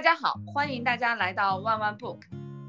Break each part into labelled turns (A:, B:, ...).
A: 大家好，欢迎大家来到万万 book。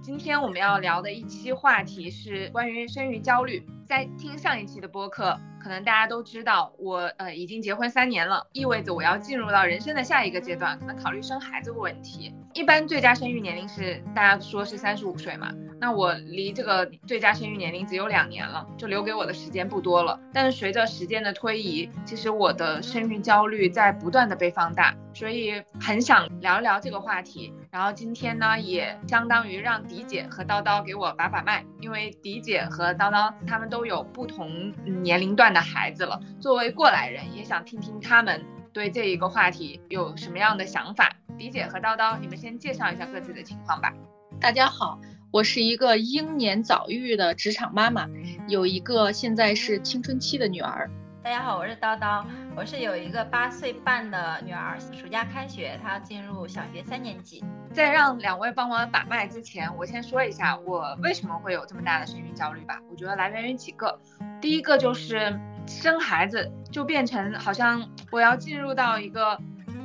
A: 今天我们要聊的一期话题是关于生育焦虑。在听上一期的播客，可能大家都知道，我呃已经结婚三年了，意味着我要进入到人生的下一个阶段，可能考虑生孩子的问题。一般最佳生育年龄是大家说是三十五岁嘛？那我离这个最佳生育年龄只有两年了，就留给我的时间不多了。但是随着时间的推移，其实我的生育焦虑在不断的被放大，所以很想聊一聊这个话题。然后今天呢，也相当于让迪姐和叨叨给我把把脉，因为迪姐和叨叨他们都有不同年龄段的孩子了。作为过来人，也想听听他们对这一个话题有什么样的想法。迪姐和叨叨，你们先介绍一下各自的情况吧。
B: 大家好。我是一个英年早育的职场妈妈，有一个现在是青春期的女儿。
C: 大家好，我是叨叨，我是有一个八岁半的女儿，暑假开学，她要进入小学三年级。
A: 在让两位帮我把脉之前，我先说一下我为什么会有这么大的生育焦虑吧。我觉得来源于几个，第一个就是生孩子就变成好像我要进入到一个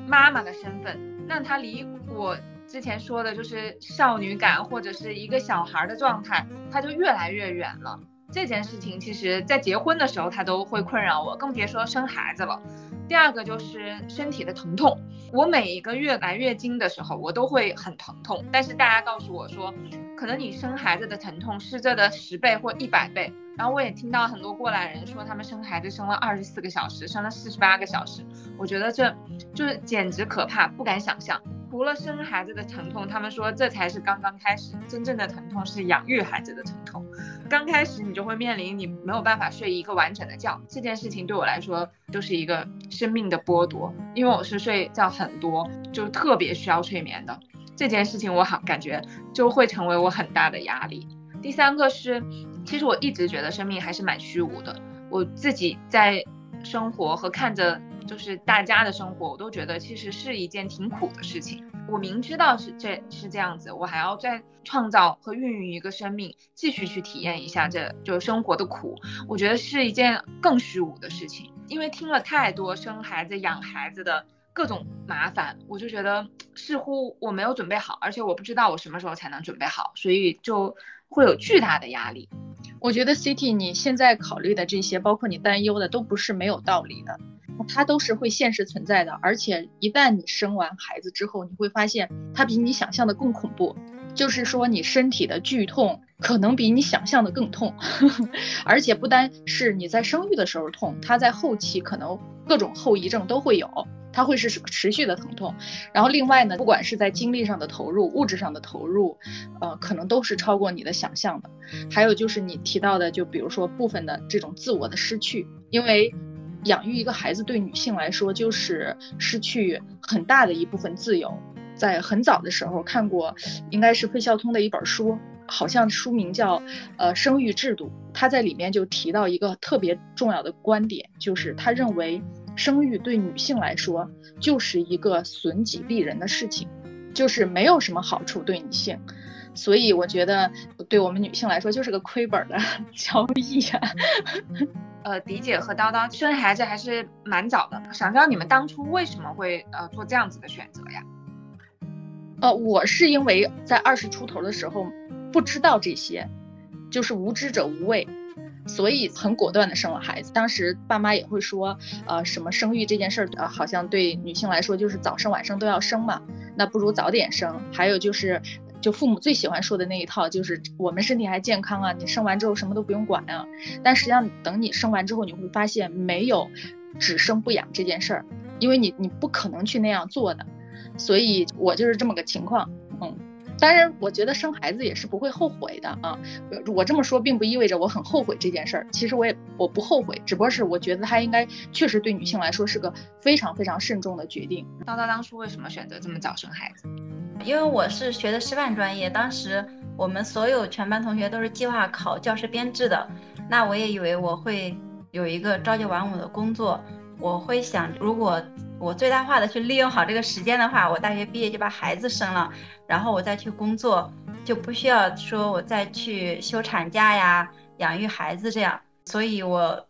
A: 妈妈的身份，那她离我。之前说的就是少女感或者是一个小孩的状态，它就越来越远了。这件事情其实，在结婚的时候，它都会困扰我，更别说生孩子了。第二个就是身体的疼痛，我每一个月来月经的时候，我都会很疼痛。但是大家告诉我说，可能你生孩子的疼痛是这的十倍或一百倍。然后我也听到很多过来人说，他们生孩子生了二十四个小时，生了四十八个小时。我觉得这就是简直可怕，不敢想象。除了生孩子的疼痛，他们说这才是刚刚开始，真正的疼痛是养育孩子的疼痛。刚开始你就会面临你没有办法睡一个完整的觉，这件事情对我来说就是一个生命的剥夺，因为我是睡觉很多，就特别需要睡眠的。这件事情我好感觉就会成为我很大的压力。第三个是，其实我一直觉得生命还是蛮虚无的，我自己在生活和看着。就是大家的生活，我都觉得其实是一件挺苦的事情。我明知道是这是这样子，我还要再创造和孕育一个生命，继续去体验一下这就生活的苦。我觉得是一件更虚无的事情，因为听了太多生孩子、养孩子的各种麻烦，我就觉得似乎我没有准备好，而且我不知道我什么时候才能准备好，所以就会有巨大的压力。
B: 我觉得 City 你现在考虑的这些，包括你担忧的，都不是没有道理的。它都是会现实存在的，而且一旦你生完孩子之后，你会发现它比你想象的更恐怖。就是说，你身体的剧痛可能比你想象的更痛，而且不单是你在生育的时候痛，它在后期可能各种后遗症都会有，它会是持续的疼痛。然后另外呢，不管是在精力上的投入、物质上的投入，呃，可能都是超过你的想象的。还有就是你提到的，就比如说部分的这种自我的失去，因为。养育一个孩子对女性来说就是失去很大的一部分自由。在很早的时候看过，应该是费孝通的一本书，好像书名叫《呃生育制度》。他在里面就提到一个特别重要的观点，就是他认为生育对女性来说就是一个损己利人的事情，就是没有什么好处对女性。所以我觉得对我们女性来说就是个亏本的 交易呀。
A: 呃，迪姐和叨叨生孩子还是蛮早的，想知道你们当初为什么会呃做这样子的选择呀？
B: 呃，我是因为在二十出头的时候不知道这些，就是无知者无畏，所以很果断的生了孩子。当时爸妈也会说，呃，什么生育这件事儿，呃，好像对女性来说就是早生晚生都要生嘛，那不如早点生。还有就是。就父母最喜欢说的那一套，就是我们身体还健康啊，你生完之后什么都不用管啊。但实际上，等你生完之后，你会发现没有只生不养这件事儿，因为你你不可能去那样做的。所以我就是这么个情况，当然，我觉得生孩子也是不会后悔的啊。我这么说并不意味着我很后悔这件事儿，其实我也我不后悔，只不过是我觉得他应该确实对女性来说是个非常非常慎重的决定。
A: 叨叨当初为什么选择这么早生孩子？
C: 因为我是学的师范专业，当时我们所有全班同学都是计划考教师编制的，那我也以为我会有一个朝九晚五的工作，我会想，如果我最大化的去利用好这个时间的话，我大学毕业就把孩子生了，然后我再去工作，就不需要说我再去休产假呀、养育孩子这样，所以我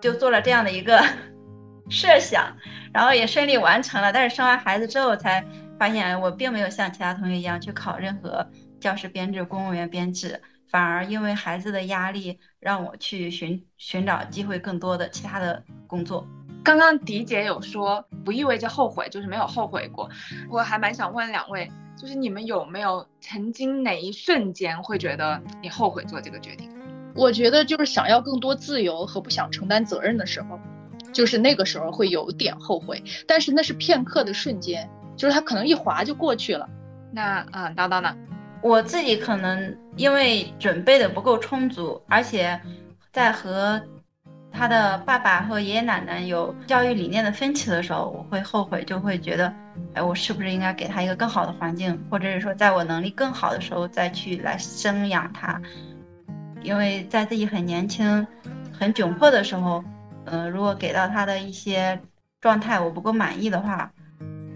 C: 就做了这样的一个 设想，然后也顺利完成了，但是生完孩子之后才。发现我并没有像其他同学一样去考任何教师编制、公务员编制，反而因为孩子的压力，让我去寻寻找机会更多的其他的工作。
A: 刚刚迪姐有说，不意味着后悔，就是没有后悔过。我还蛮想问两位，就是你们有没有曾经哪一瞬间会觉得你后悔做这个决定？
B: 我觉得就是想要更多自由和不想承担责任的时候，就是那个时候会有点后悔，但是那是片刻的瞬间，就是它可能一划就过去了。
A: 那啊，叨叨呢？
C: 我自己可能因为准备的不够充足，而且在和他的爸爸和爷爷奶奶有教育理念的分歧的时候，我会后悔，就会觉得，哎，我是不是应该给他一个更好的环境，或者是说，在我能力更好的时候再去来生养他。因为在自己很年轻、很窘迫的时候，嗯，如果给到他的一些状态我不够满意的话，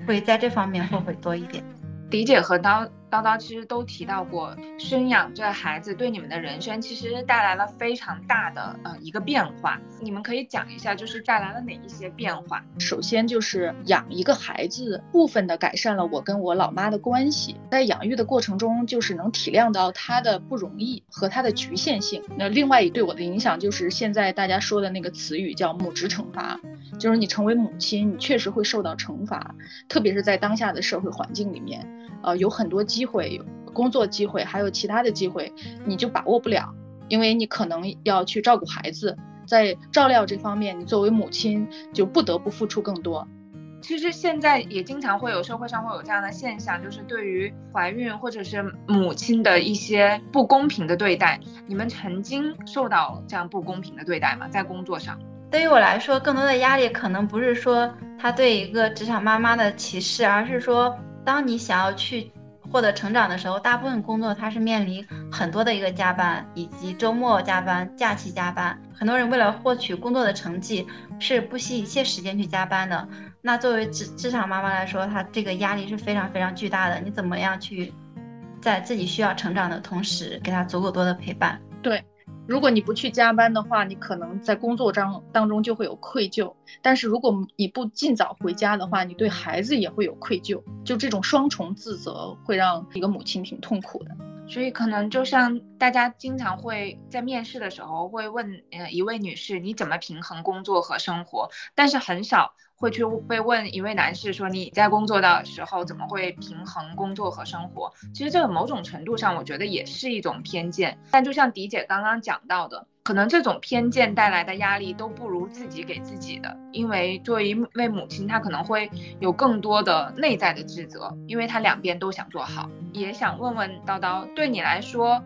C: 会在这方面后悔多一点。
A: 理解和当叨叨其实都提到过，生养这孩子对你们的人生其实带来了非常大的呃一个变化。你们可以讲一下，就是带来了哪一些变化？
B: 首先就是养一个孩子，部分的改善了我跟我老妈的关系，在养育的过程中，就是能体谅到他的不容易和他的局限性。那另外一对我的影响就是现在大家说的那个词语叫母职惩罚，就是你成为母亲，你确实会受到惩罚，特别是在当下的社会环境里面。呃，有很多机会，工作机会，还有其他的机会，你就把握不了，因为你可能要去照顾孩子，在照料这方面，你作为母亲就不得不付出更多。
A: 其实现在也经常会有社会上会有这样的现象，就是对于怀孕或者是母亲的一些不公平的对待，你们曾经受到这样不公平的对待吗？在工作上？
C: 对于我来说，更多的压力可能不是说他对一个职场妈妈的歧视，而是说。当你想要去获得成长的时候，大部分工作它是面临很多的一个加班，以及周末加班、假期加班。很多人为了获取工作的成绩，是不惜一切时间去加班的。那作为职职场妈妈来说，她这个压力是非常非常巨大的。你怎么样去在自己需要成长的同时，给她足够多的陪伴？
B: 对。如果你不去加班的话，你可能在工作当当中就会有愧疚；但是如果你不尽早回家的话，你对孩子也会有愧疚。就这种双重自责，会让一个母亲挺痛苦的。
A: 所以可能就像大家经常会在面试的时候会问，呃，一位女士你怎么平衡工作和生活，但是很少。会去被问一位男士说你在工作的时候怎么会平衡工作和生活？其实这个某种程度上我觉得也是一种偏见。但就像迪姐刚刚讲到的，可能这种偏见带来的压力都不如自己给自己的。因为作为一位母亲，她可能会有更多的内在的自责，因为她两边都想做好。也想问问叨叨，对你来说，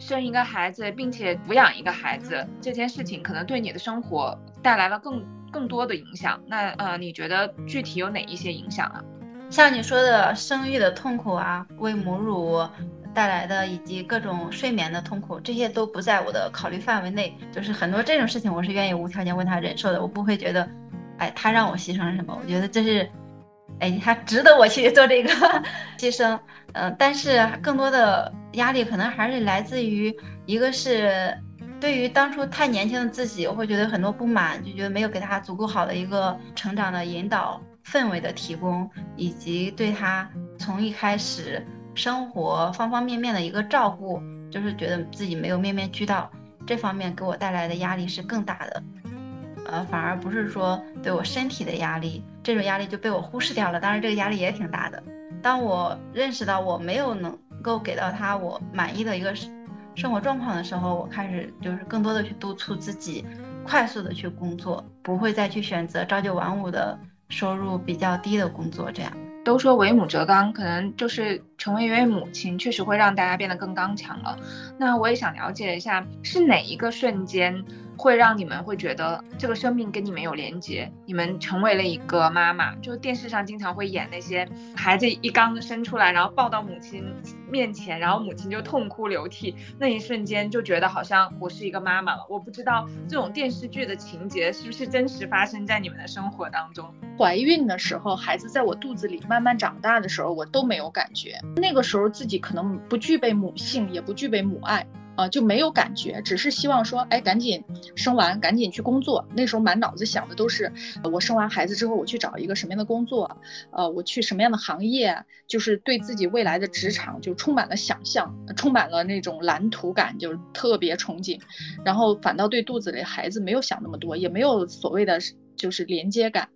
A: 生一个孩子并且抚养一个孩子这件事情，可能对你的生活带来了更。更多的影响，那呃，你觉得具体有哪一些影响啊？
C: 像你说的生育的痛苦啊，喂母乳带来的，以及各种睡眠的痛苦，这些都不在我的考虑范围内。就是很多这种事情，我是愿意无条件为他忍受的，我不会觉得，哎，他让我牺牲什么？我觉得这是，哎，他值得我去做这个 牺牲。嗯，但是更多的压力可能还是来自于，一个是。对于当初太年轻的自己，我会觉得很多不满，就觉得没有给他足够好的一个成长的引导氛围的提供，以及对他从一开始生活方方面面的一个照顾，就是觉得自己没有面面俱到，这方面给我带来的压力是更大的。呃，反而不是说对我身体的压力，这种压力就被我忽视掉了。当然，这个压力也挺大的。当我认识到我没有能够给到他我满意的一个。生活状况的时候，我开始就是更多的去督促自己，快速的去工作，不会再去选择朝九晚五的收入比较低的工作。这样
A: 都说为母则刚，可能就是成为一位母亲，确实会让大家变得更刚强了。那我也想了解一下，是哪一个瞬间？会让你们会觉得这个生命跟你们有连接，你们成为了一个妈妈。就电视上经常会演那些孩子一刚生出来，然后抱到母亲面前，然后母亲就痛哭流涕，那一瞬间就觉得好像我是一个妈妈了。我不知道这种电视剧的情节是不是真实发生在你们的生活当中。
B: 怀孕的时候，孩子在我肚子里慢慢长大的时候，我都没有感觉。那个时候自己可能不具备母性，也不具备母爱。啊，就没有感觉，只是希望说，哎，赶紧生完，赶紧去工作。那时候满脑子想的都是，我生完孩子之后，我去找一个什么样的工作，呃，我去什么样的行业，就是对自己未来的职场就充满了想象，充满了那种蓝图感，就是特别憧憬。然后反倒对肚子里孩子没有想那么多，也没有所谓的就是连接感。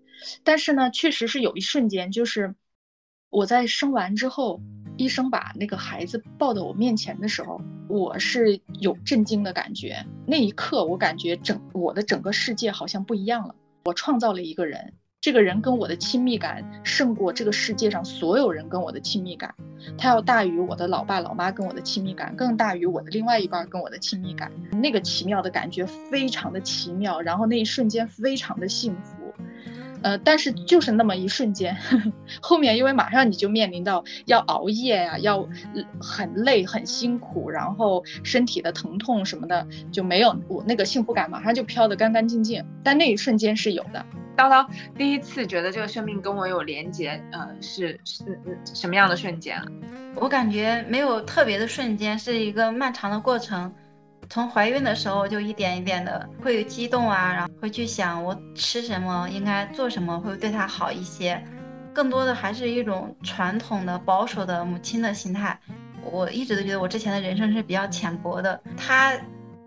B: 但是呢，确实是有一瞬间，就是我在生完之后。医生把那个孩子抱到我面前的时候，我是有震惊的感觉。那一刻，我感觉整我的整个世界好像不一样了。我创造了一个人，这个人跟我的亲密感胜过这个世界上所有人跟我的亲密感，他要大于我的老爸老妈跟我的亲密感，更大于我的另外一半跟我的亲密感。那个奇妙的感觉非常的奇妙，然后那一瞬间非常的幸福。呃，但是就是那么一瞬间，呵 呵后面因为马上你就面临到要熬夜呀，要很累很辛苦，然后身体的疼痛什么的就没有，我那个幸福感马上就飘得干干净净。但那一瞬间是有的。
A: 叨叨第一次觉得这个生命跟我有连接，呃，是是什么样的瞬间啊？
C: 我感觉没有特别的瞬间，是一个漫长的过程。从怀孕的时候就一点一点的会有激动啊，然后会去想我吃什么，应该做什么会对他好一些，更多的还是一种传统的保守的母亲的心态。我一直都觉得我之前的人生是比较浅薄的，他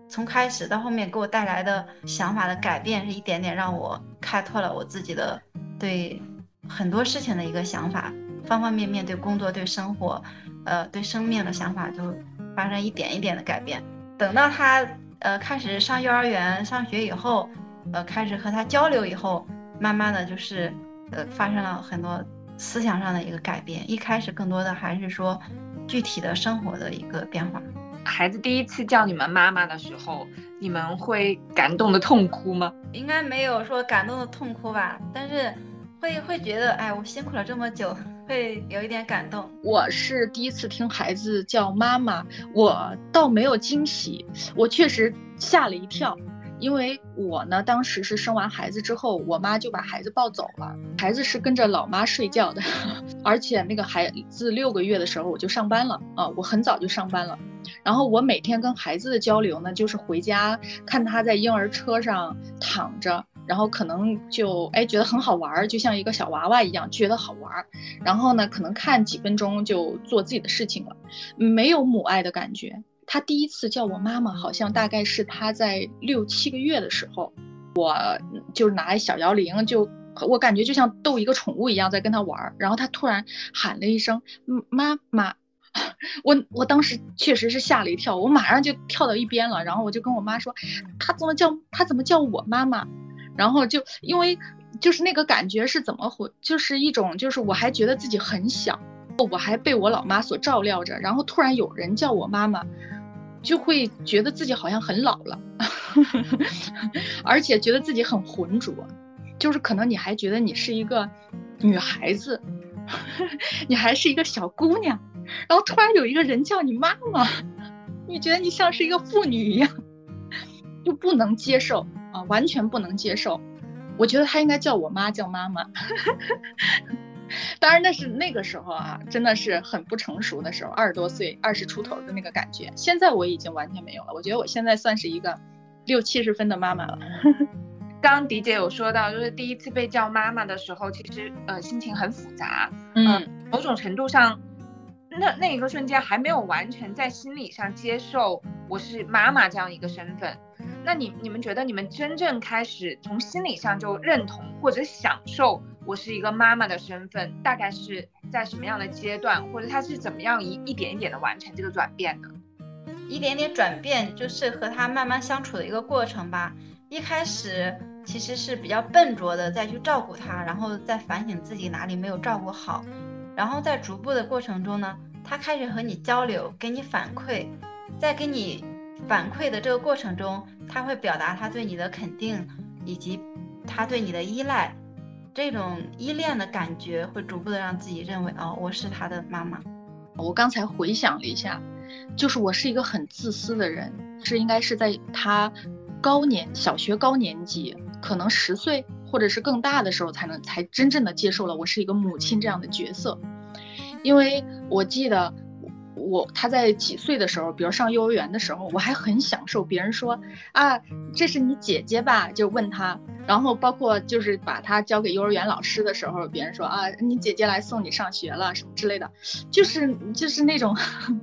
C: 从开始到后面给我带来的想法的改变，是一点点让我开拓了我自己的对很多事情的一个想法，方方面面对工作、对生活，呃，对生命的想法就发生一点一点的改变。等到他呃开始上幼儿园上学以后，呃开始和他交流以后，慢慢的就是呃发生了很多思想上的一个改变。一开始更多的还是说具体的生活的一个变化。
A: 孩子第一次叫你们妈妈的时候，你们会感动的痛哭吗？
C: 应该没有说感动的痛哭吧，但是会会觉得哎我辛苦了这么久。会有一点感动。
B: 我是第一次听孩子叫妈妈，我倒没有惊喜，我确实吓了一跳，因为我呢当时是生完孩子之后，我妈就把孩子抱走了，孩子是跟着老妈睡觉的，而且那个孩子六个月的时候我就上班了啊，我很早就上班了，然后我每天跟孩子的交流呢，就是回家看他在婴儿车上躺着。然后可能就哎觉得很好玩儿，就像一个小娃娃一样，觉得好玩儿。然后呢，可能看几分钟就做自己的事情了，没有母爱的感觉。他第一次叫我妈妈，好像大概是他在六七个月的时候，我就拿小摇铃，就我感觉就像逗一个宠物一样在跟他玩儿。然后他突然喊了一声“妈妈”，我我当时确实是吓了一跳，我马上就跳到一边了。然后我就跟我妈说：“他怎么叫他怎么叫我妈妈？”然后就因为就是那个感觉是怎么回，就是一种就是我还觉得自己很小，我还被我老妈所照料着，然后突然有人叫我妈妈，就会觉得自己好像很老了，而且觉得自己很浑浊，就是可能你还觉得你是一个女孩子，你还是一个小姑娘，然后突然有一个人叫你妈妈，你觉得你像是一个妇女一样，就不能接受。啊，完全不能接受。我觉得他应该叫我妈叫妈妈。当然那是那个时候啊，真的是很不成熟的时候，二十多岁、二十出头的那个感觉。现在我已经完全没有了。我觉得我现在算是一个六七十分的妈妈了。
A: 刚迪姐有说到，就是第一次被叫妈妈的时候，其实呃心情很复杂。
B: 嗯，
A: 某种程度上，那那一个瞬间还没有完全在心理上接受我是妈妈这样一个身份。那你你们觉得你们真正开始从心理上就认同或者享受我是一个妈妈的身份，大概是在什么样的阶段，或者他是怎么样一一点一点的完成这个转变的？
C: 一点点转变就是和他慢慢相处的一个过程吧。一开始其实是比较笨拙的再去照顾他，然后再反省自己哪里没有照顾好，然后在逐步的过程中呢，他开始和你交流，给你反馈，再给你。反馈的这个过程中，他会表达他对你的肯定，以及他对你的依赖，这种依恋的感觉会逐步的让自己认为，哦，我是他的妈妈。
B: 我刚才回想了一下，就是我是一个很自私的人，是应该是在他高年小学高年级，可能十岁或者是更大的时候，才能才真正的接受了我是一个母亲这样的角色，因为我记得。我他在几岁的时候，比如上幼儿园的时候，我还很享受别人说啊，这是你姐姐吧？就问他，然后包括就是把他交给幼儿园老师的时候，别人说啊，你姐姐来送你上学了什么之类的，就是就是那种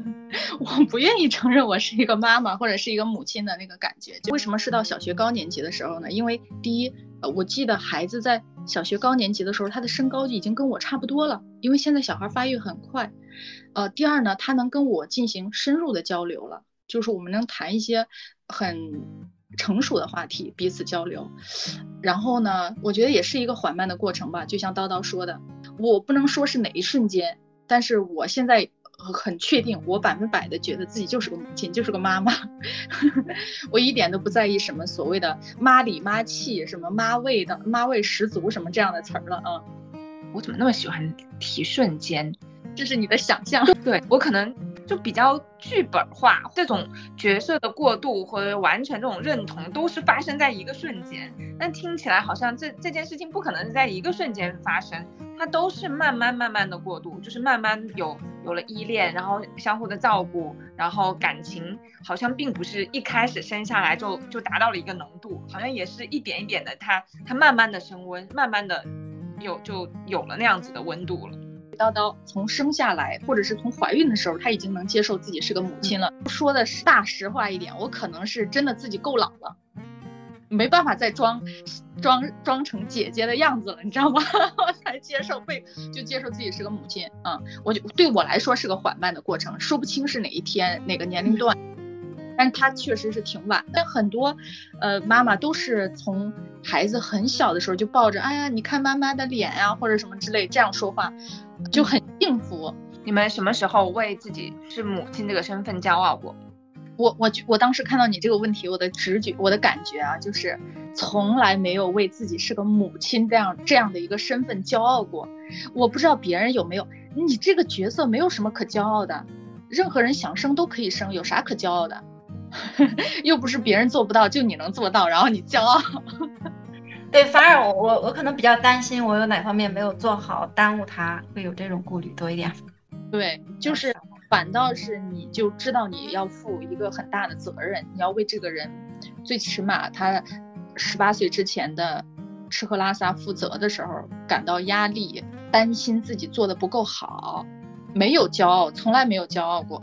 B: 我不愿意承认我是一个妈妈或者是一个母亲的那个感觉。为什么是到小学高年级的时候呢？因为第一，我记得孩子在小学高年级的时候，他的身高就已经跟我差不多了，因为现在小孩发育很快。呃，第二呢，他能跟我进行深入的交流了，就是我们能谈一些很成熟的话题，彼此交流。然后呢，我觉得也是一个缓慢的过程吧，就像叨叨说的，我不能说是哪一瞬间，但是我现在很确定，我百分百的觉得自己就是个母亲，就是个妈妈，我一点都不在意什么所谓的妈里妈气，什么妈味的妈味十足什么这样的词儿了啊。
A: 我怎么那么喜欢提瞬间？
B: 这是你的想象，
A: 对我可能就比较剧本化，这种角色的过渡或者完全这种认同都是发生在一个瞬间，但听起来好像这这件事情不可能是在一个瞬间发生，它都是慢慢慢慢的过渡，就是慢慢有有了依恋，然后相互的照顾，然后感情好像并不是一开始生下来就就达到了一个浓度，好像也是一点一点的，它它慢慢的升温，慢慢的有就有了那样子的温度了。
B: 叨叨从生下来，或者是从怀孕的时候，她已经能接受自己是个母亲了。说的是大实话一点，我可能是真的自己够老了，没办法再装装装成姐姐的样子了，你知道吗？我才接受被就接受自己是个母亲嗯，我就对我来说是个缓慢的过程，说不清是哪一天哪个年龄段。但他确实是挺晚，但很多，呃，妈妈都是从孩子很小的时候就抱着，哎呀，你看妈妈的脸呀，或者什么之类这样说话，就很幸福。
A: 你们什么时候为自己是母亲这个身份骄傲过？
B: 我我我当时看到你这个问题，我的直觉，我的感觉啊，就是从来没有为自己是个母亲这样这样的一个身份骄傲过。我不知道别人有没有，你这个角色没有什么可骄傲的，任何人想生都可以生，有啥可骄傲的？又不是别人做不到，就你能做到，然后你骄傲。
C: 对，反而我我我可能比较担心，我有哪方面没有做好，耽误他，会有这种顾虑多一点。
B: 对，就是反倒是你就知道你要负一个很大的责任，你要为这个人，最起码他十八岁之前的吃喝拉撒负责的时候感到压力，担心自己做的不够好，没有骄傲，从来没有骄傲过。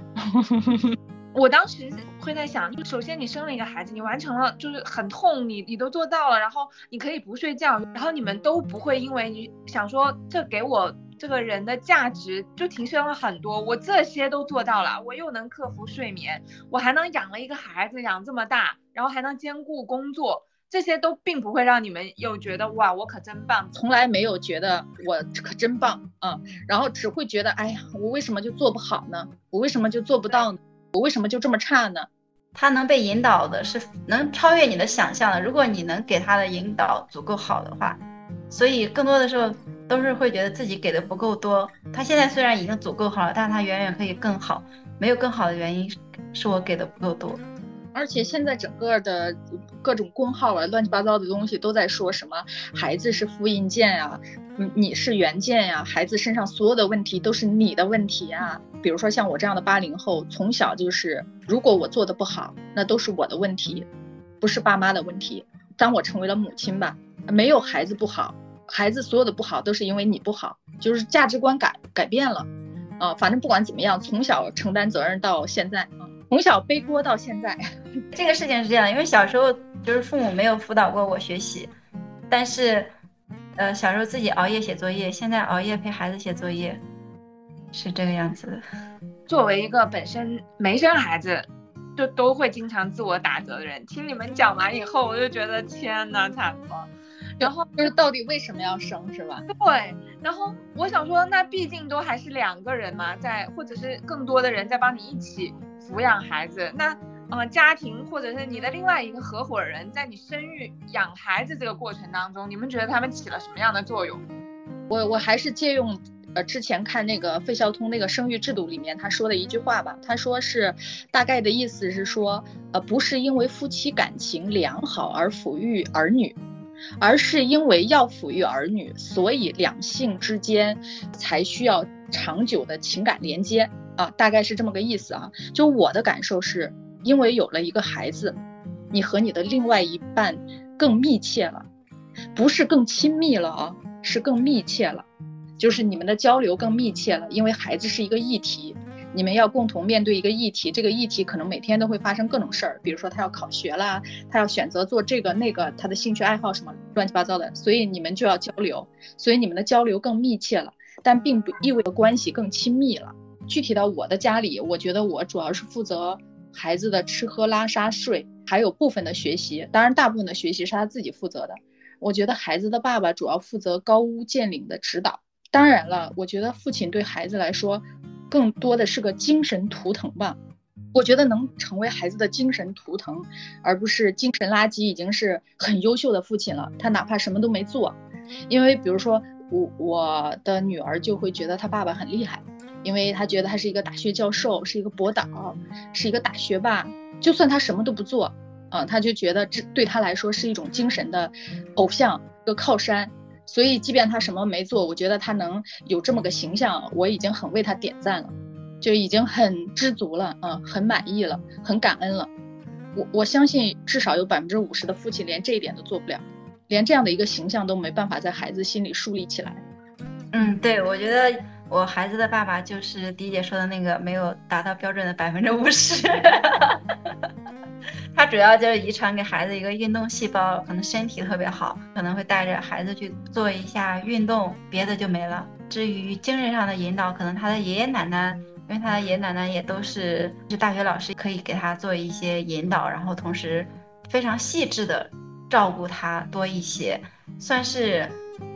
A: 我当时会在想，就首先你生了一个孩子，你完成了，就是很痛，你你都做到了，然后你可以不睡觉，然后你们都不会因为你想说这给我这个人的价值就提升了很多，我这些都做到了，我又能克服睡眠，我还能养了一个孩子养这么大，然后还能兼顾工作，这些都并不会让你们又觉得哇我可真棒，
B: 从来没有觉得我可真棒啊，然后只会觉得哎呀我为什么就做不好呢？我为什么就做不到呢？我为什么就这么差呢？
C: 他能被引导的是能超越你的想象的。如果你能给他的引导足够好的话，所以更多的时候都是会觉得自己给的不够多。他现在虽然已经足够好了，但是他远远可以更好。没有更好的原因是我给的不够多。
B: 而且现在整个的各种公号啊，乱七八糟的东西都在说什么孩子是复印件啊，你是原件呀，孩子身上所有的问题都是你的问题啊。比如说像我这样的八零后，从小就是，如果我做的不好，那都是我的问题，不是爸妈的问题。当我成为了母亲吧，没有孩子不好，孩子所有的不好都是因为你不好，就是价值观改改变了，啊，反正不管怎么样，从小承担责任到现在啊，从小背锅到现在，
C: 这个事情是这样，因为小时候就是父母没有辅导过我学习，但是，呃，小时候自己熬夜写作业，现在熬夜陪孩子写作业。是这个样子的。
A: 作为一个本身没生孩子，就都会经常自我打责的人，听你们讲完以后，我就觉得天呐，惨了。然后
B: 就是到底为什么要生，是吧？
A: 对。然后我想说，那毕竟都还是两个人嘛，在或者是更多的人在帮你一起抚养孩子。那呃，家庭或者是你的另外一个合伙人，在你生育养孩子这个过程当中，你们觉得他们起了什么样的作用？
B: 我我还是借用。呃，之前看那个费孝通那个生育制度里面，他说的一句话吧，他说是大概的意思是说，呃，不是因为夫妻感情良好而抚育儿女，而是因为要抚育儿女，所以两性之间才需要长久的情感连接。啊，大概是这么个意思啊。就我的感受是，因为有了一个孩子，你和你的另外一半更密切了，不是更亲密了啊，是更密切了，就是你们的交流更密切了，因为孩子是一个议题。你们要共同面对一个议题，这个议题可能每天都会发生各种事儿，比如说他要考学啦，他要选择做这个那个，他的兴趣爱好什么乱七八糟的，所以你们就要交流，所以你们的交流更密切了，但并不意味着关系更亲密了。具体到我的家里，我觉得我主要是负责孩子的吃喝拉撒睡，还有部分的学习，当然大部分的学习是他自己负责的。我觉得孩子的爸爸主要负责高屋建瓴的指导，当然了，我觉得父亲对孩子来说。更多的是个精神图腾吧，我觉得能成为孩子的精神图腾，而不是精神垃圾，已经是很优秀的父亲了。他哪怕什么都没做，因为比如说我我的女儿就会觉得他爸爸很厉害，因为他觉得他是一个大学教授，是一个博导，是一个大学霸。就算他什么都不做，啊，他就觉得这对他来说是一种精神的偶像，一个靠山。所以，即便他什么没做，我觉得他能有这么个形象，我已经很为他点赞了，就已经很知足了，嗯，很满意了，很感恩了。我我相信，至少有百分之五十的父亲连这一点都做不了，连这样的一个形象都没办法在孩子心里树立起来。
C: 嗯，对，我觉得我孩子的爸爸就是迪姐说的那个没有达到标准的百分之五十。他主要就是遗传给孩子一个运动细胞，可能身体特别好，可能会带着孩子去做一下运动，别的就没了。至于精神上的引导，可能他的爷爷奶奶，因为他的爷爷奶奶也都是是大学老师，可以给他做一些引导，然后同时非常细致的照顾他多一些，算是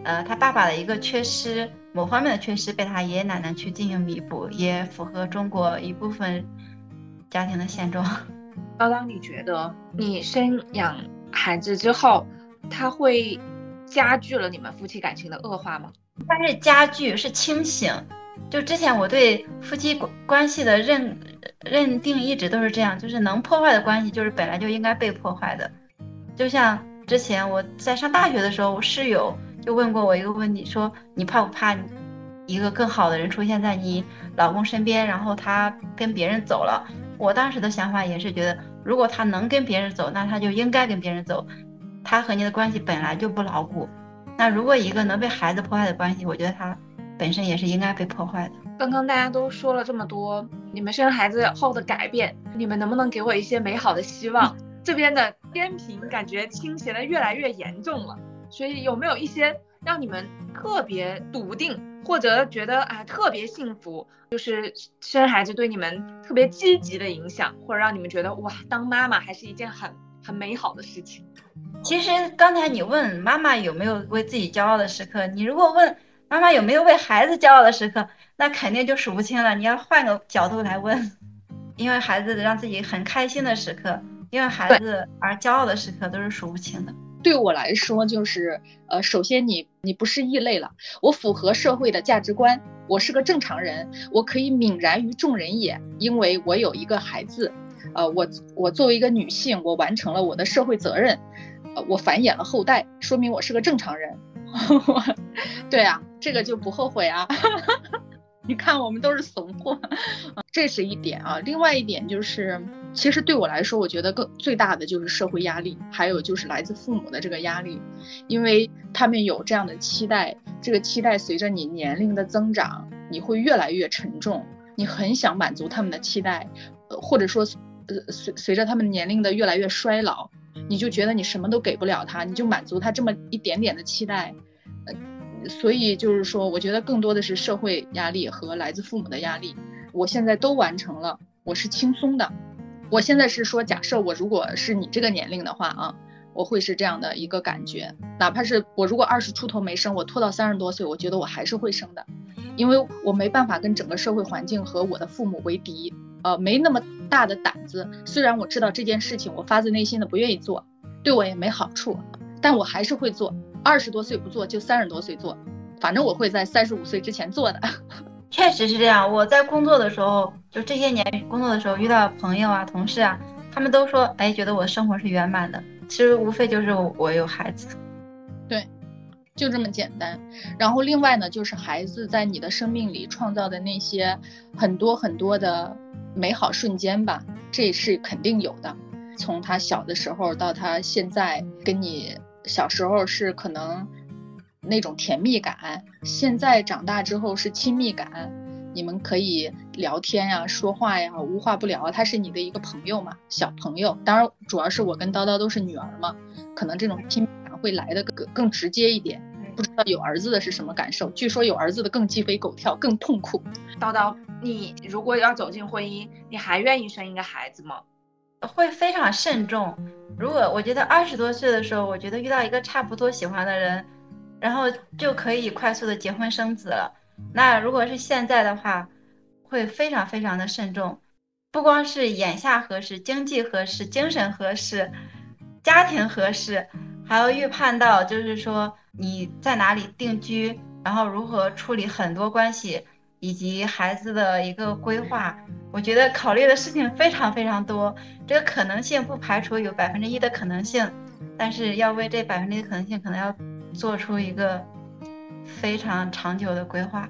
C: 呃他爸爸的一个缺失，某方面的缺失被他爷爷奶奶去进行弥补，也符合中国一部分家庭的现状。
A: 叨叨，你觉得你生养孩子之后，他会加剧了你们夫妻感情的恶化吗？
C: 它是加剧，是清醒。就之前我对夫妻关关系的认认定一直都是这样，就是能破坏的关系，就是本来就应该被破坏的。就像之前我在上大学的时候，我室友就问过我一个问题，说你怕不怕一个更好的人出现在你老公身边，然后他跟别人走了？我当时的想法也是觉得，如果他能跟别人走，那他就应该跟别人走。他和你的关系本来就不牢固。那如果一个能被孩子破坏的关系，我觉得他本身也是应该被破坏的。
A: 刚刚大家都说了这么多，你们生孩子后的改变，你们能不能给我一些美好的希望？这边的天平感觉倾斜的越来越严重了，所以有没有一些让你们特别笃定？或者觉得啊特别幸福，就是生孩子对你们特别积极的影响，或者让你们觉得哇，当妈妈还是一件很很美好的事情。
C: 其实刚才你问妈妈有没有为自己骄傲的时刻，你如果问妈妈有没有为孩子骄傲的时刻，那肯定就数不清了。你要换个角度来问，因为孩子让自己很开心的时刻，因为孩子而骄傲的时刻都是数不清的。
B: 对我来说，就是呃，首先你你不是异类了，我符合社会的价值观，我是个正常人，我可以泯然于众人也，因为我有一个孩子，呃，我我作为一个女性，我完成了我的社会责任，呃，我繁衍了后代，说明我是个正常人，对啊，这个就不后悔啊。你看，我们都是怂货，这是一点啊。另外一点就是，其实对我来说，我觉得更最大的就是社会压力，还有就是来自父母的这个压力，因为他们有这样的期待，这个期待随着你年龄的增长，你会越来越沉重，你很想满足他们的期待，呃，或者说，呃，随随着他们年龄的越来越衰老，你就觉得你什么都给不了他，你就满足他这么一点点的期待，呃。所以就是说，我觉得更多的是社会压力和来自父母的压力。我现在都完成了，我是轻松的。我现在是说，假设我如果是你这个年龄的话啊，我会是这样的一个感觉。哪怕是我如果二十出头没生，我拖到三十多岁，我觉得我还是会生的，因为我没办法跟整个社会环境和我的父母为敌，呃，没那么大的胆子。虽然我知道这件事情，我发自内心的不愿意做，对我也没好处，但我还是会做。二十多岁不做，就三十多岁做，反正我会在三十五岁之前做的。
C: 确实是这样。我在工作的时候，就这些年工作的时候，遇到朋友啊、同事啊，他们都说，哎，觉得我生活是圆满的。其实无非就是我有孩子。
B: 对，就这么简单。然后另外呢，就是孩子在你的生命里创造的那些很多很多的美好瞬间吧，这是肯定有的。从他小的时候到他现在，跟你小时候是可能那种甜蜜感，现在长大之后是亲密感。你们可以聊天呀、说话呀，无话不聊。他是你的一个朋友嘛，小朋友。当然，主要是我跟叨叨都是女儿嘛，可能这种亲密感会来的更更直接一点。不知道有儿子的是什么感受？据说有儿子的更鸡飞狗跳，更痛苦。
A: 叨叨，你如果要走进婚姻，你还愿意生一个孩子吗？
C: 会非常慎重。如果我觉得二十多岁的时候，我觉得遇到一个差不多喜欢的人，然后就可以快速的结婚生子了。那如果是现在的话，会非常非常的慎重，不光是眼下合适、经济合适、精神合适、家庭合适，还要预判到就是说你在哪里定居，然后如何处理很多关系，以及孩子的一个规划。我觉得考虑的事情非常非常多，这个可能性不排除有百分之一的可能性，但是要为这百分之一的可能性，可能要做出一个。非常长久的规划。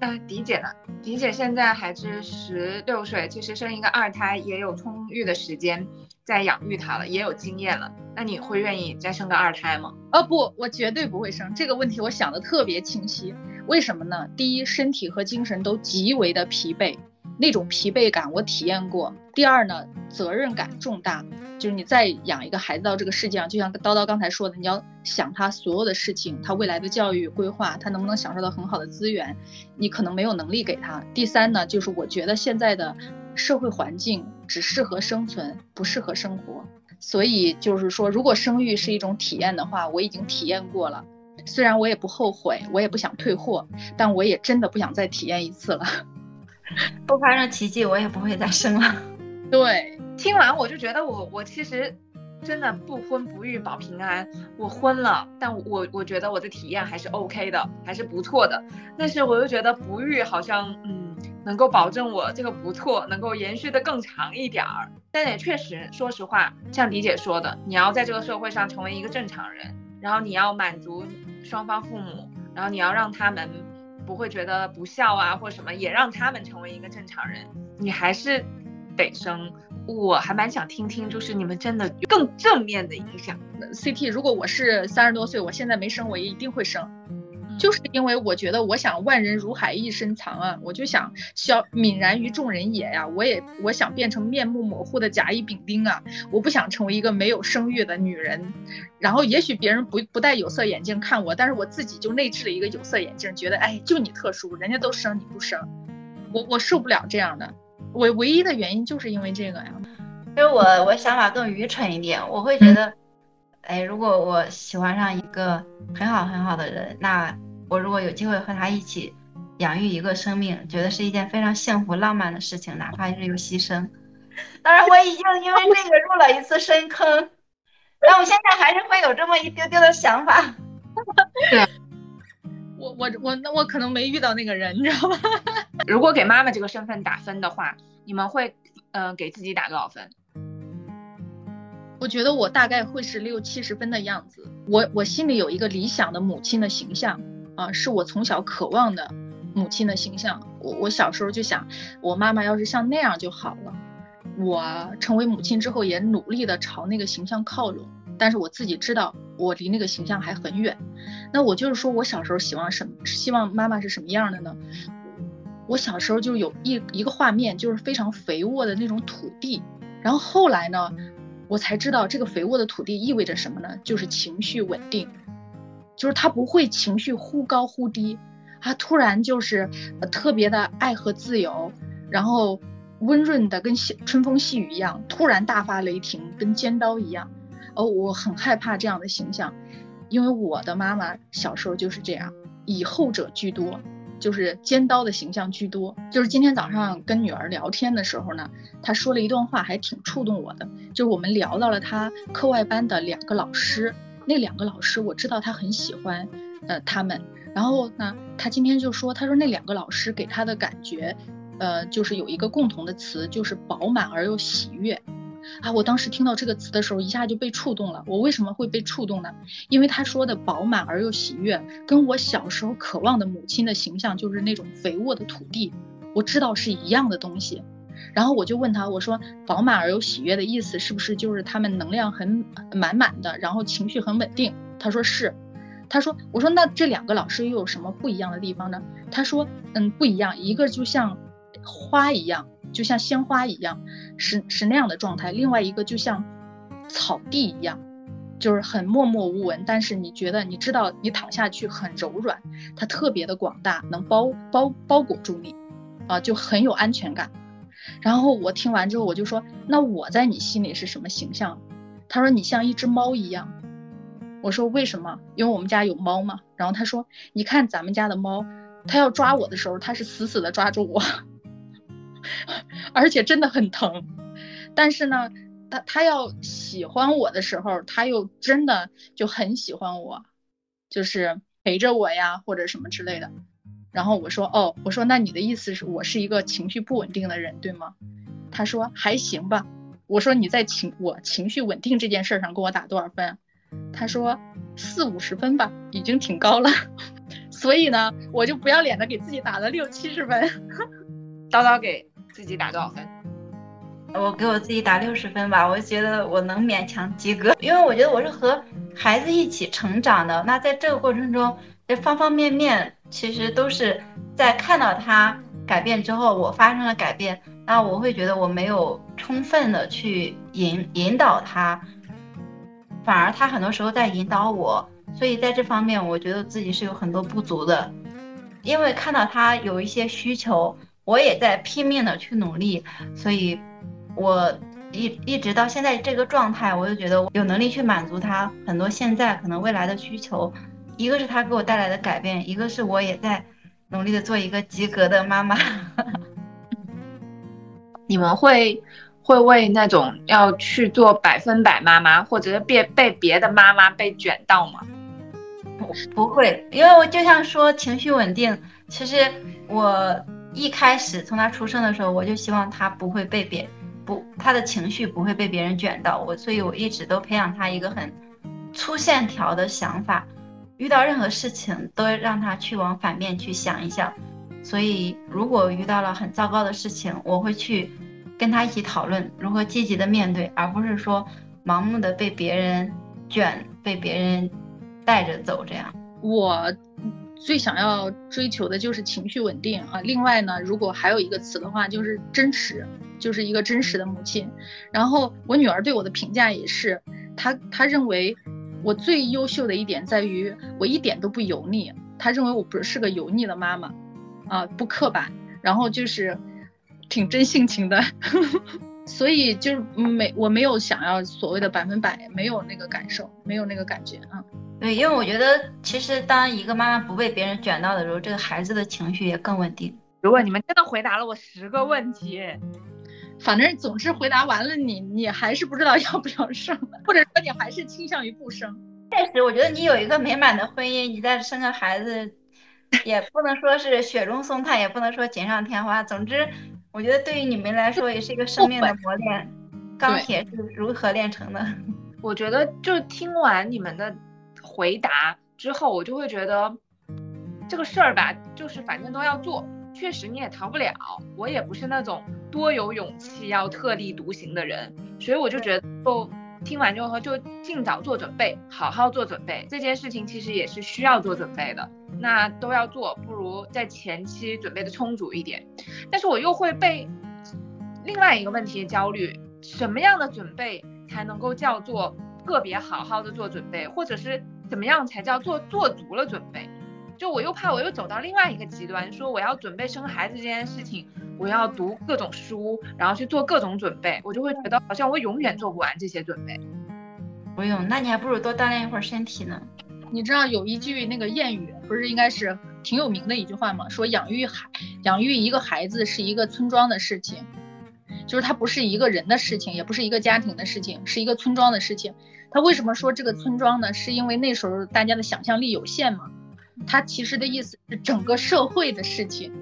A: 那迪姐呢？迪姐现在还是十六岁，其实生一个二胎也有充裕的时间在养育他了，也有经验了。那你会愿意再生个二胎吗？
B: 哦不，我绝对不会生。这个问题我想的特别清晰。为什么呢？第一，身体和精神都极为的疲惫。那种疲惫感我体验过。第二呢，责任感重大，就是你再养一个孩子到这个世界上，就像叨叨刚才说的，你要想他所有的事情，他未来的教育规划，他能不能享受到很好的资源，你可能没有能力给他。第三呢，就是我觉得现在的社会环境只适合生存，不适合生活。所以就是说，如果生育是一种体验的话，我已经体验过了，虽然我也不后悔，我也不想退货，但我也真的不想再体验一次了。
C: 不发生奇迹，我也不会再生了。
B: 对，
A: 听完我就觉得我我其实真的不婚不育保平安。我婚了，但我我觉得我的体验还是 OK 的，还是不错的。但是我又觉得不育好像嗯能够保证我这个不错能够延续的更长一点儿。但也确实，说实话，像迪姐说的，你要在这个社会上成为一个正常人，然后你要满足双方父母，然后你要让他们。不会觉得不孝啊，或什么，也让他们成为一个正常人。你还是得生，我还蛮想听听，就是你们真的更正面的影响。
B: CT，如果我是三十多岁，我现在没生，我也一定会生。就是因为我觉得我想万人如海一身藏啊，我就想消泯然于众人也呀。我也我想变成面目模糊的甲乙丙丁啊，我不想成为一个没有生育的女人。然后也许别人不不戴有色眼镜看我，但是我自己就内置了一个有色眼镜，觉得哎，就你特殊，人家都生你不生，我我受不了这样的。我唯一的原因就是因为这个呀。
C: 因为我我想法更愚蠢一点，我会觉得，哎，如果我喜欢上一个很好很好的人，那。我如果有机会和他一起养育一个生命，觉得是一件非常幸福浪漫的事情，哪怕是有牺牲。当然，我已经因为这个入了一次深坑，但我现在还是会有这么一丢丢的想法。
A: 对，
B: 我我我那我可能没遇到那个人，你知道吗？
A: 如果给妈妈这个身份打分的话，你们会嗯给自己打多少分？
B: 我觉得我大概会是六七十分的样子。我我心里有一个理想的母亲的形象。啊，是我从小渴望的母亲的形象。我我小时候就想，我妈妈要是像那样就好了。我成为母亲之后，也努力的朝那个形象靠拢。但是我自己知道，我离那个形象还很远。那我就是说我小时候希望什么？希望妈妈是什么样的呢？我小时候就有一一个画面，就是非常肥沃的那种土地。然后后来呢，我才知道这个肥沃的土地意味着什么呢？就是情绪稳定。就是他不会情绪忽高忽低，他突然就是特别的爱和自由，然后温润的跟春风细雨一样，突然大发雷霆跟尖刀一样。哦，我很害怕这样的形象，因为我的妈妈小时候就是这样，以后者居多，就是尖刀的形象居多。就是今天早上跟女儿聊天的时候呢，她说了一段话，还挺触动我的，就是我们聊到了她课外班的两个老师。那两个老师，我知道他很喜欢，呃，他们。然后呢，他今天就说，他说那两个老师给他的感觉，呃，就是有一个共同的词，就是饱满而又喜悦。啊，我当时听到这个词的时候，一下就被触动了。我为什么会被触动呢？因为他说的饱满而又喜悦，跟我小时候渴望的母亲的形象，就是那种肥沃的土地，我知道是一样的东西。然后我就问他，我说饱满而又喜悦的意思是不是就是他们能量很满满的，然后情绪很稳定？他说是。他说，我说那这两个老师又有什么不一样的地方呢？他说，嗯，不一样，一个就像花一样，就像鲜花一样，是是那样的状态；另外一个就像草地一样，就是很默默无闻，但是你觉得你知道你躺下去很柔软，它特别的广大，能包包包裹住你，啊，就很有安全感。然后我听完之后，我就说：“那我在你心里是什么形象？”他说：“你像一只猫一样。”我说：“为什么？因为我们家有猫嘛。”然后他说：“你看咱们家的猫，它要抓我的时候，它是死死的抓住我，而且真的很疼。但是呢，它它要喜欢我的时候，它又真的就很喜欢我，就是陪着我呀，或者什么之类的。”然后我说哦，我说那你的意思是我是一个情绪不稳定的人，对吗？他说还行吧。我说你在情我情绪稳定这件事上给我打多少分？他说四五十分吧，已经挺高了。所以呢，我就不要脸的给自己打了六七十分。
A: 叨叨给自己打多少分？
C: 我给我自己打六十分吧，我觉得我能勉强及格，因为我觉得我是和孩子一起成长的。那在这个过程中，这方方面面。其实都是在看到他改变之后，我发生了改变，那我会觉得我没有充分的去引引导他，反而他很多时候在引导我，所以在这方面我觉得自己是有很多不足的，因为看到他有一些需求，我也在拼命的去努力，所以，我一一直到现在这个状态，我就觉得我有能力去满足他很多现在可能未来的需求。一个是他给我带来的改变，一个是我也在努力的做一个及格的妈妈。
A: 你们会会为那种要去做百分百妈妈，或者是被被别的妈妈被卷到吗？
C: 不不会，因为我就像说情绪稳定，其实我一开始从他出生的时候，我就希望他不会被别不他的情绪不会被别人卷到我，所以我一直都培养他一个很粗线条的想法。遇到任何事情都让他去往反面去想一想，所以如果遇到了很糟糕的事情，我会去跟他一起讨论如何积极的面对，而不是说盲目的被别人卷，被别人带着走。这样，
B: 我最想要追求的就是情绪稳定啊。另外呢，如果还有一个词的话，就是真实，就是一个真实的母亲。然后我女儿对我的评价也是，她她认为。我最优秀的一点在于我一点都不油腻，他认为我不是个油腻的妈妈，啊，不刻板，然后就是挺真性情的，所以就是没我没有想要所谓的百分百，没有那个感受，没有那个感觉啊。
C: 对，因为我觉得其实当一个妈妈不被别人卷到的时候，这个孩子的情绪也更稳定。
A: 如果你们真的回答了我十个问题。
B: 反正总之回答完了，你你还是不知道 要不要生，或者说你还是倾向于不生。
C: 确实，我觉得你有一个美满的婚姻，你再生个孩子，也不能说是雪中送炭，也不能说锦上添花。总之，我觉得对于你们来说也是一个生命的磨练。钢铁是如何炼成的？
A: 我觉得就听完你们的回答之后，我就会觉得这个事儿吧，就是反正都要做。确实你也逃不了，我也不是那种多有勇气要特立独行的人，所以我就觉得，就听完之后就尽早做准备，好好做准备。这件事情其实也是需要做准备的，那都要做，不如在前期准备的充足一点。但是我又会被另外一个问题焦虑：什么样的准备才能够叫做个别好好的做准备，或者是怎么样才叫做做足了准备？就我又怕我又走到另外一个极端，说我要准备生孩子这件事情，我要读各种书，然后去做各种准备，我就会觉得好像我永远做不完这些准备。
C: 不用，那你还不如多锻炼一会儿身体呢。
B: 你知道有一句那个谚语，不是应该是挺有名的一句话吗？说养育孩养育一个孩子是一个村庄的事情，就是它不是一个人的事情，也不是一个家庭的事情，是一个村庄的事情。他为什么说这个村庄呢？是因为那时候大家的想象力有限嘛。他其实的意思是整个社会的事情，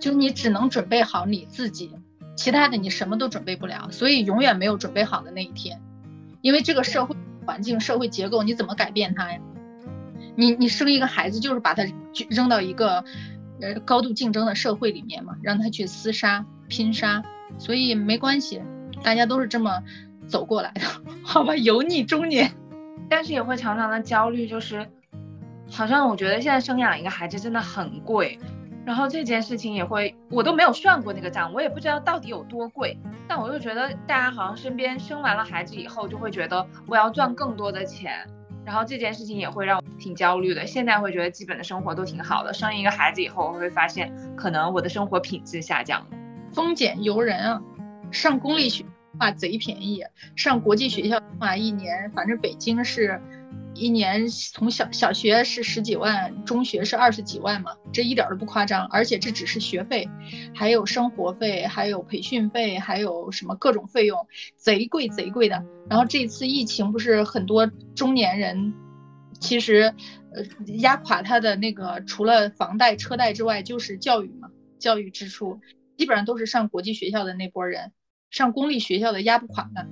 B: 就是你只能准备好你自己，其他的你什么都准备不了，所以永远没有准备好的那一天，因为这个社会环境、社会结构你怎么改变它呀？你你生一个孩子就是把他扔到一个呃高度竞争的社会里面嘛，让他去厮杀拼杀，所以没关系，大家都是这么走过来的，好吧？油腻中年，
A: 但是也会常常的焦虑，就是好像我觉得现在生养一个孩子真的很贵。然后这件事情也会，我都没有算过那个账，我也不知道到底有多贵。但我又觉得大家好像身边生完了孩子以后，就会觉得我要赚更多的钱，然后这件事情也会让我挺焦虑的。现在会觉得基本的生活都挺好的，生一个孩子以后，我会发现可能我的生活品质下降了。
B: 丰俭由人啊，上公立学话贼便宜，上国际学校的话一年，反正北京是。一年从小小学是十几万，中学是二十几万嘛，这一点都不夸张。而且这只是学费，还有生活费，还有培训费，还有什么各种费用，贼贵贼贵的。然后这次疫情不是很多中年人，其实呃压垮他的那个除了房贷车贷之外，就是教育嘛，教育支出基本上都是上国际学校的那波人，上公立学校的压不垮的。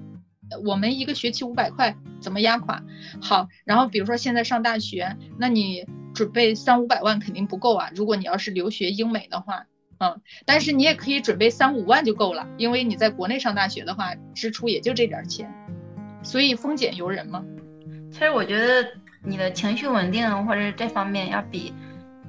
B: 我们一个学期五百块怎么压垮？好，然后比如说现在上大学，那你准备三五百万肯定不够啊。如果你要是留学英美的话，嗯，但是你也可以准备三五万就够了，因为你在国内上大学的话，支出也就这点钱，所以丰俭由人嘛。
C: 其实我觉得你的情绪稳定或者这方面要比，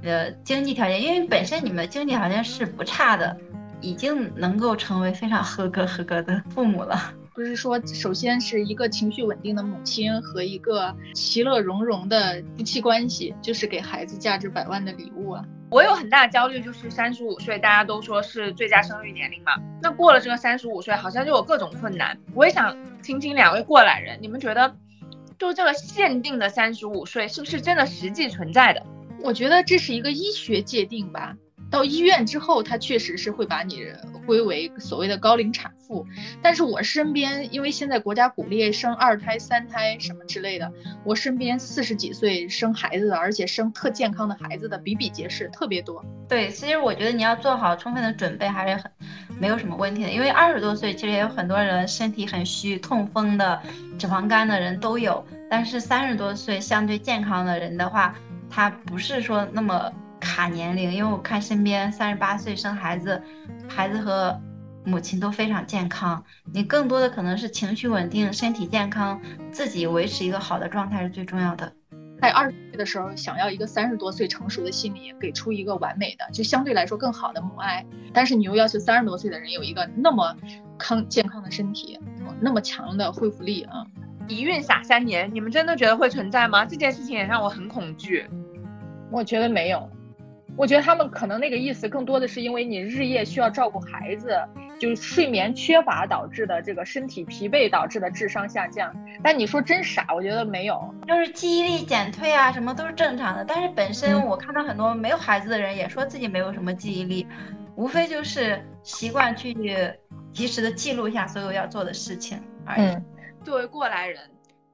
C: 呃，经济条件，因为本身你们经济条件是不差的，已经能够成为非常合格合格的父母了。
B: 不是说，首先是一个情绪稳定的母亲和一个其乐融融的夫妻关系，就是给孩子价值百万的礼物啊！
A: 我有很大焦虑，就是三十五岁，大家都说是最佳生育年龄嘛。那过了这个三十五岁，好像就有各种困难。我也想听听两位过来人，你们觉得，就这个限定的三十五岁，是不是真的实际存在的？
B: 我觉得这是一个医学界定吧。到医院之后，他确实是会把你归为所谓的高龄产妇。但是我身边，因为现在国家鼓励生二胎、三胎什么之类的，我身边四十几岁生孩子的，而且生特健康的孩子的比比皆是，特别多。
C: 对，其实我觉得你要做好充分的准备，还是很没有什么问题的。因为二十多岁其实也有很多人身体很虚、痛风的、脂肪肝的人都有。但是三十多岁相对健康的人的话，他不是说那么。卡年龄，因为我看身边三十八岁生孩子，孩子和母亲都非常健康。你更多的可能是情绪稳定、身体健康，自己维持一个好的状态是最重要的。
B: 在二十岁的时候，想要一个三十多岁成熟的心理，给出一个完美的，就相对来说更好的母爱。但是你又要求三十多岁的人有一个那么康健康的身体，那么强的恢复力啊！
A: 一孕傻三年，你们真的觉得会存在吗？这件事情也让我很恐惧。
D: 我觉得没有。我觉得他们可能那个意思更多的是因为你日夜需要照顾孩子，就是睡眠缺乏导致的这个身体疲惫导致的智商下降。但你说真傻，我觉得没有，
C: 就是记忆力减退啊，什么都是正常的。但是本身我看到很多没有孩子的人也说自己没有什么记忆力，无非就是习惯去及时的记录一下所有要做的事情而已。
A: 作为过来人，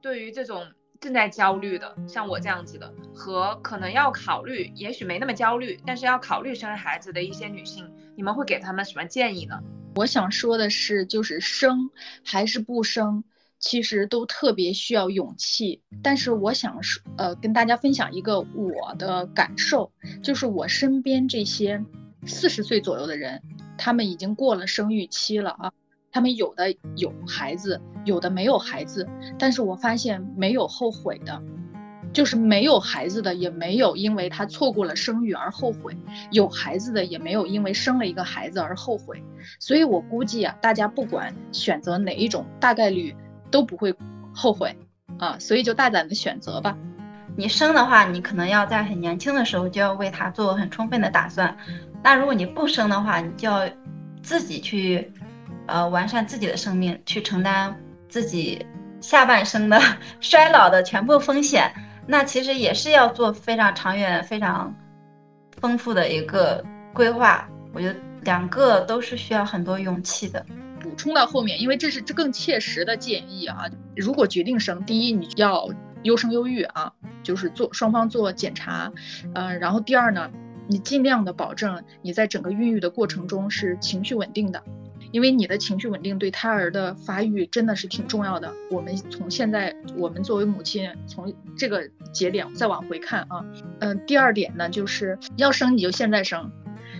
A: 对于这种。正在焦虑的，像我这样子的，和可能要考虑，也许没那么焦虑，但是要考虑生孩子的一些女性，你们会给他们什么建议呢？
B: 我想说的是，就是生还是不生，其实都特别需要勇气。但是我想说，呃，跟大家分享一个我的感受，就是我身边这些四十岁左右的人，他们已经过了生育期了啊。他们有的有孩子，有的没有孩子，但是我发现没有后悔的，就是没有孩子的也没有因为他错过了生育而后悔，有孩子的也没有因为生了一个孩子而后悔，所以我估计啊，大家不管选择哪一种，大概率都不会后悔啊，所以就大胆的选择吧。
C: 你生的话，你可能要在很年轻的时候就要为他做很充分的打算，那如果你不生的话，你就要自己去。呃，完善自己的生命，去承担自己下半生的 衰老的全部风险，那其实也是要做非常长远、非常丰富的一个规划。我觉得两个都是需要很多勇气的。
B: 补充到后面，因为这是这更切实的建议啊。如果决定生，第一你要优生优育啊，就是做双方做检查，嗯，然后第二呢，你尽量的保证你在整个孕育的过程中是情绪稳定的。因为你的情绪稳定对胎儿的发育真的是挺重要的。我们从现在，我们作为母亲，从这个节点再往回看啊，嗯，第二点呢，就是要生你就现在生，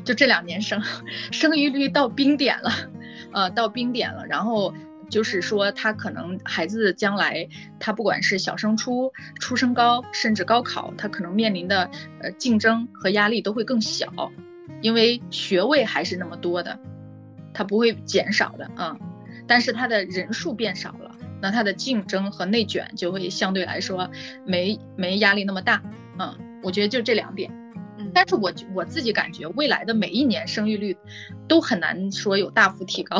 B: 就这两年生，生育率到冰点了，呃，到冰点了，然后。就是说，他可能孩子将来，他不管是小升初、初升高，甚至高考，他可能面临的呃竞争和压力都会更小，因为学位还是那么多的，他不会减少的啊。但是它的人数变少了，那它的竞争和内卷就会相对来说没没压力那么大嗯。我觉得就这两点，嗯，但是我我自己感觉未来的每一年生育率都很难说有大幅提高。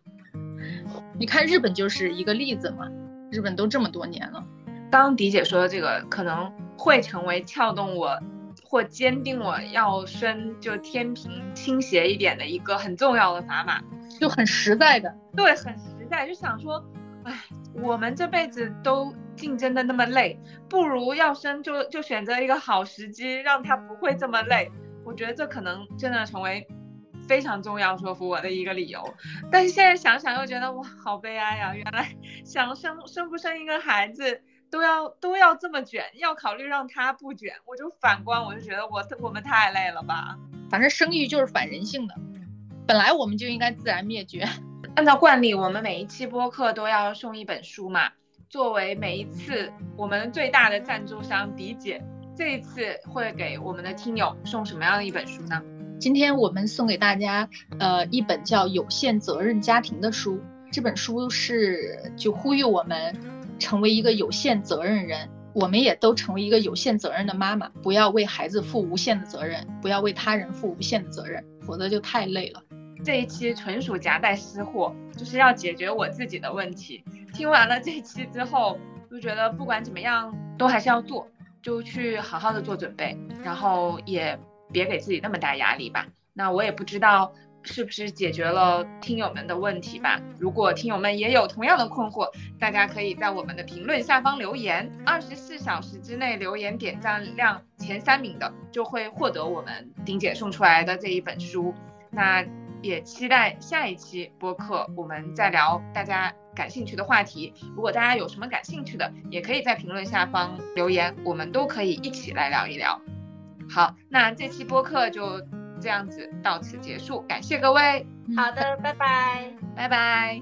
B: 你看日本就是一个例子嘛，日本都这么多年了。
A: 刚迪姐说的这个可能会成为撬动我或坚定我要生就天平倾斜一点的一个很重要的砝码，
B: 就很实在的。
A: 对，很实在，就想说，哎，我们这辈子都竞争的那么累，不如要生就就选择一个好时机，让他不会这么累。我觉得这可能真的成为。非常重要，说服我的一个理由，但是现在想想又觉得哇，好悲哀呀！原来想生生不生一个孩子都要都要这么卷，要考虑让他不卷，我就反观，我就觉得我我们太累了吧。
B: 反正生育就是反人性的，本来我们就应该自然灭绝。
A: 按照惯例，我们每一期播客都要送一本书嘛。作为每一次我们最大的赞助商迪姐，这一次会给我们的听友送什么样的一本书呢？
B: 今天我们送给大家，呃，一本叫《有限责任家庭》的书。这本书是就呼吁我们成为一个有限责任人，我们也都成为一个有限责任的妈妈，不要为孩子负无限的责任，不要为他人负无限的责任，否则就太累了。
A: 这一期纯属夹带私货，就是要解决我自己的问题。听完了这期之后，就觉得不管怎么样都还是要做，就去好好的做准备，然后也。别给自己那么大压力吧。那我也不知道是不是解决了听友们的问题吧。如果听友们也有同样的困惑，大家可以在我们的评论下方留言。二十四小时之内留言点赞量前三名的，就会获得我们丁姐送出来的这一本书。那也期待下一期播客，我们再聊大家感兴趣的话题。如果大家有什么感兴趣的，也可以在评论下方留言，我们都可以一起来聊一聊。好，那这期播客就这样子到此结束，感谢各位。
C: 好的，拜拜，
A: 拜拜。